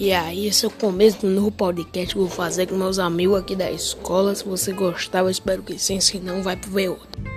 E aí, esse é o começo do novo podcast que eu vou fazer com meus amigos aqui da escola. Se você gostar, eu espero que sim, se não, vai ver outro.